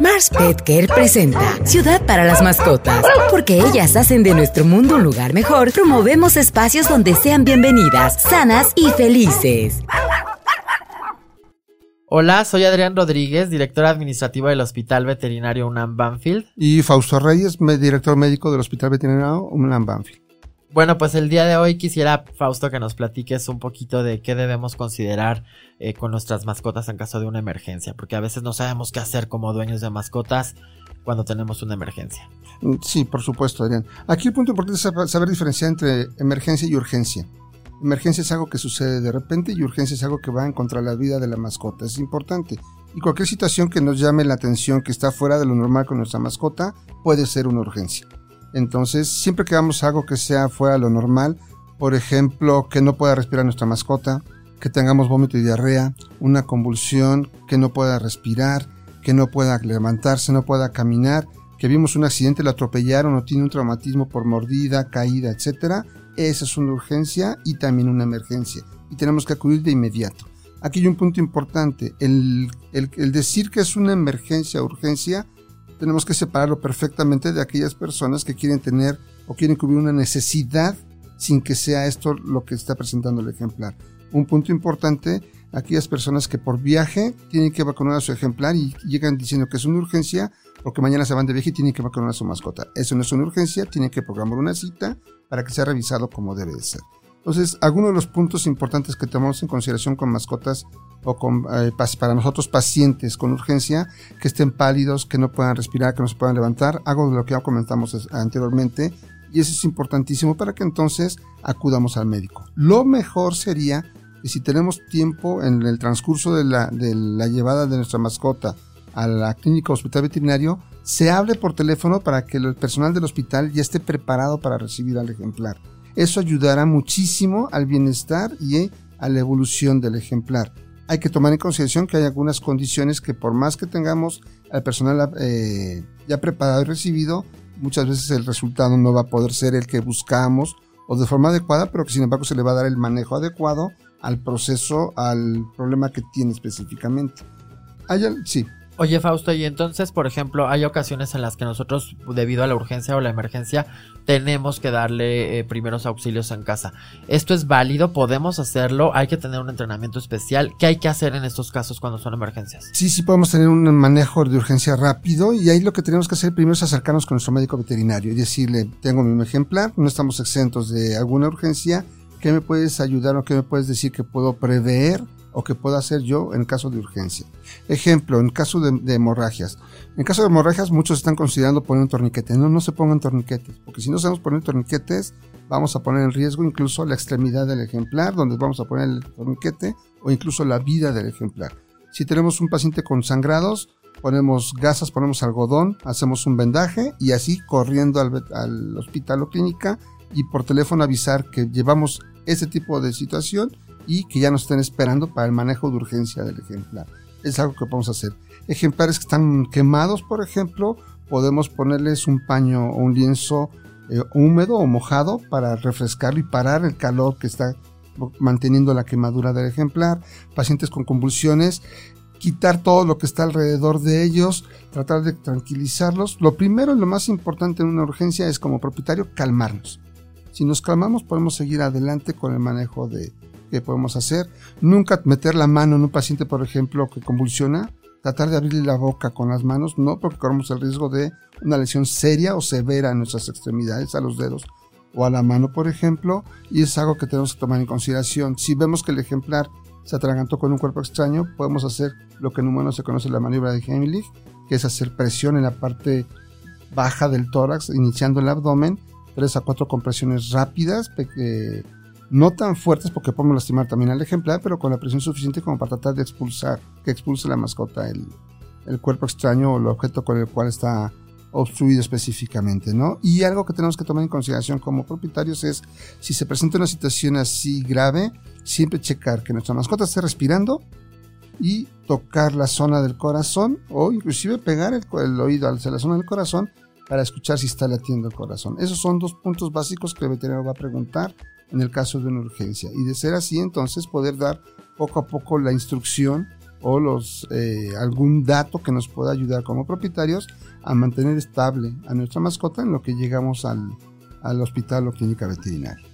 Mars Pet Care presenta Ciudad para las mascotas. Porque ellas hacen de nuestro mundo un lugar mejor, promovemos espacios donde sean bienvenidas, sanas y felices. Hola, soy Adrián Rodríguez, director administrativo del Hospital Veterinario UNAM Banfield. Y Fausto Reyes, director médico del Hospital Veterinario UNAM Banfield. Bueno, pues el día de hoy quisiera, Fausto, que nos platiques un poquito de qué debemos considerar eh, con nuestras mascotas en caso de una emergencia, porque a veces no sabemos qué hacer como dueños de mascotas cuando tenemos una emergencia. Mm, sí, por supuesto, Adrián. Aquí el punto importante es saber diferenciar entre emergencia y urgencia. Emergencia es algo que sucede de repente y urgencia es algo que va en contra de la vida de la mascota. Es importante. Y cualquier situación que nos llame la atención, que está fuera de lo normal con nuestra mascota, puede ser una urgencia. Entonces, siempre que hagamos algo que sea fuera de lo normal, por ejemplo, que no pueda respirar nuestra mascota, que tengamos vómito y diarrea, una convulsión, que no pueda respirar, que no pueda levantarse, no pueda caminar, que vimos un accidente, lo atropellaron o tiene un traumatismo por mordida, caída, etcétera, esa es una urgencia y también una emergencia. Y tenemos que acudir de inmediato. Aquí hay un punto importante. El, decir que es una emergencia urgencia, tenemos que separarlo perfectamente de aquellas personas que quieren tener o quieren cubrir una necesidad sin que sea esto lo que está presentando el ejemplar. Un punto importante, aquellas personas que por viaje tienen que vacunar a su ejemplar y llegan diciendo que es una urgencia porque mañana se van de viaje y tienen que vacunar a su mascota. Eso no es una urgencia, tienen que programar una cita para que sea revisado como debe de ser. Entonces, algunos de los puntos importantes que tomamos en consideración con mascotas o con, eh, para nosotros pacientes con urgencia, que estén pálidos, que no puedan respirar, que no se puedan levantar, algo de lo que ya comentamos anteriormente, y eso es importantísimo para que entonces acudamos al médico. Lo mejor sería que si tenemos tiempo en el transcurso de la, de la llevada de nuestra mascota a la clínica o hospital veterinario, se hable por teléfono para que el personal del hospital ya esté preparado para recibir al ejemplar. Eso ayudará muchísimo al bienestar y a la evolución del ejemplar. Hay que tomar en consideración que hay algunas condiciones que por más que tengamos al personal eh, ya preparado y recibido, muchas veces el resultado no va a poder ser el que buscamos o de forma adecuada, pero que sin embargo se le va a dar el manejo adecuado al proceso, al problema que tiene específicamente. Sí. Oye, Fausto, y entonces, por ejemplo, hay ocasiones en las que nosotros, debido a la urgencia o la emergencia, tenemos que darle eh, primeros auxilios en casa. ¿Esto es válido? ¿Podemos hacerlo? ¿Hay que tener un entrenamiento especial? ¿Qué hay que hacer en estos casos cuando son emergencias? Sí, sí podemos tener un manejo de urgencia rápido y ahí lo que tenemos que hacer primero es acercarnos con nuestro médico veterinario y decirle, tengo mi ejemplar, no estamos exentos de alguna urgencia, ¿qué me puedes ayudar o qué me puedes decir que puedo prever? O que pueda hacer yo en caso de urgencia. Ejemplo, en caso de, hemorragias. En caso de hemorragias, muchos están considerando poner un torniquete. No, no se pongan torniquetes, porque si no sabemos poner torniquetes, vamos a poner en riesgo incluso la extremidad del ejemplar, donde vamos a poner el torniquete, o incluso la vida del ejemplar. Si tenemos un paciente con sangrados, ponemos gasas, ponemos algodón, hacemos un vendaje y así corriendo al, al hospital o clínica y por teléfono avisar que llevamos ese tipo de situación y que ya nos estén esperando para el manejo de urgencia del ejemplar. Es algo que podemos hacer. Ejemplares que están quemados, por ejemplo, podemos ponerles un paño o un lienzo eh, húmedo o mojado para refrescarlo y parar el calor que está manteniendo la quemadura del ejemplar. Pacientes con convulsiones, quitar todo lo que está alrededor de ellos, tratar de tranquilizarlos. Lo primero y lo más importante en una urgencia es como propietario calmarnos. Si nos calmamos podemos seguir adelante con el manejo de, que podemos hacer. Nunca meter la mano en un paciente, por ejemplo, que convulsiona. Tratar de abrirle la boca con las manos, no porque corremos el riesgo de una lesión seria o severa en nuestras extremidades, a los dedos o a la mano, por ejemplo, y es algo que tenemos que tomar en consideración. Si vemos que el ejemplar se atragantó con un cuerpo extraño, podemos hacer lo que en humano se conoce la maniobra de Heimlich, que es hacer presión en la parte baja del tórax, iniciando el abdomen, tres a cuatro compresiones rápidas, no tan fuertes porque podemos lastimar también al ejemplar, pero con la presión suficiente como para tratar de expulsar, que expulse la mascota el, el cuerpo extraño o el objeto con el cual está obstruido específicamente, ¿no? Y algo que tenemos que tomar en consideración como propietarios es si se presenta una situación así grave, siempre checar que nuestra mascota esté respirando y tocar la zona del corazón o inclusive pegar el, el oído hacia la zona del corazón para escuchar si está latiendo el corazón. Esos son dos puntos básicos que el veterinario va a preguntar en el caso de una urgencia. Y de ser así, entonces poder dar poco a poco la instrucción o los eh, algún dato que nos pueda ayudar como propietarios a mantener estable a nuestra mascota en lo que llegamos al, al hospital o clínica veterinaria.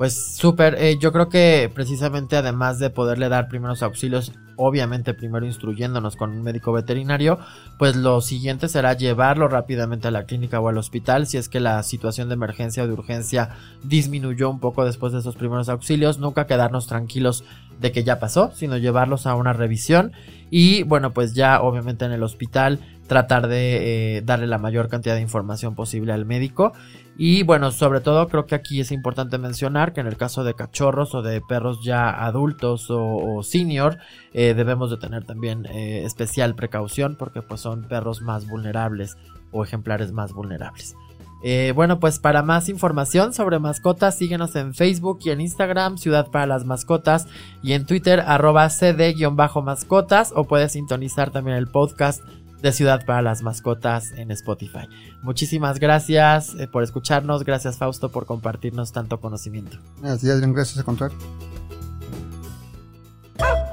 Pues súper, eh, yo creo que precisamente además de poderle dar primeros auxilios, obviamente primero instruyéndonos con un médico veterinario, pues lo siguiente será llevarlo rápidamente a la clínica o al hospital si es que la situación de emergencia o de urgencia disminuyó un poco después de esos primeros auxilios, nunca quedarnos tranquilos de que ya pasó, sino llevarlos a una revisión y bueno, pues ya obviamente en el hospital tratar de eh, darle la mayor cantidad de información posible al médico y bueno, sobre todo creo que aquí es importante mencionar que en el caso de cachorros o de perros ya adultos o, senior, eh, debemos de tener también eh, especial precaución porque pues son perros más vulnerables o ejemplares más vulnerables. Eh, bueno, pues para más información sobre mascotas, síguenos en Facebook y en Instagram, Ciudad para las Mascotas, y en Twitter, arroba cd-mascotas, o puedes sintonizar también el podcast de Ciudad para las Mascotas en Spotify. Muchísimas gracias eh, por escucharnos, gracias Fausto por compartirnos tanto conocimiento. Gracias gracias a contar.